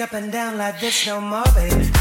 up and down like this no more, baby.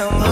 someone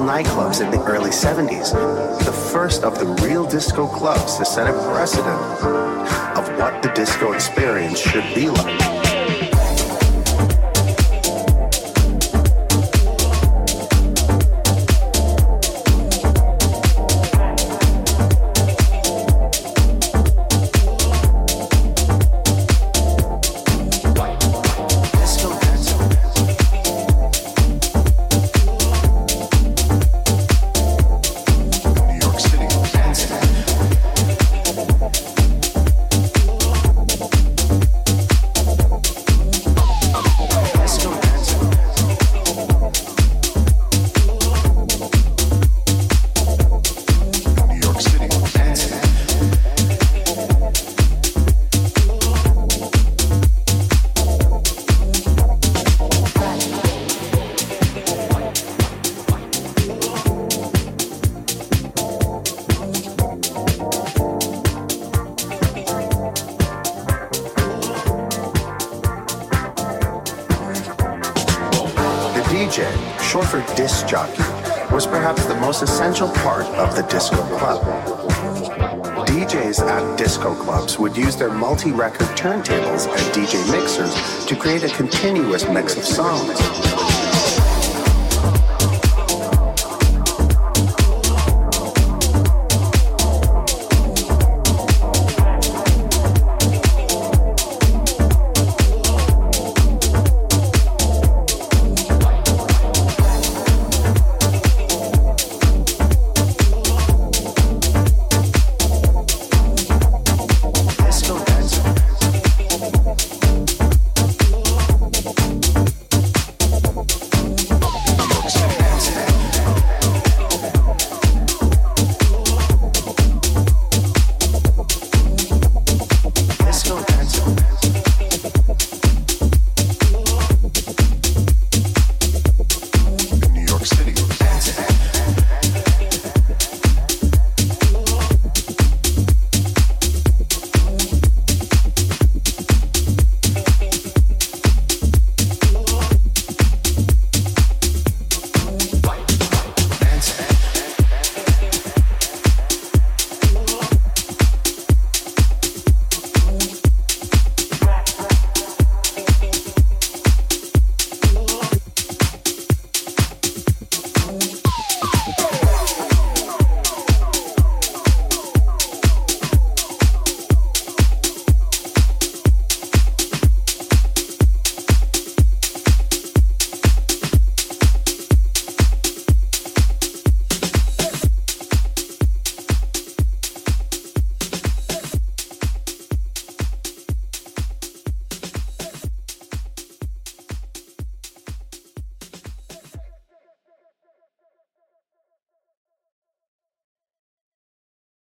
nightclubs in the early 70s, the first of the real disco clubs to set a precedent of what the disco experience should be like. Continuous mix of songs.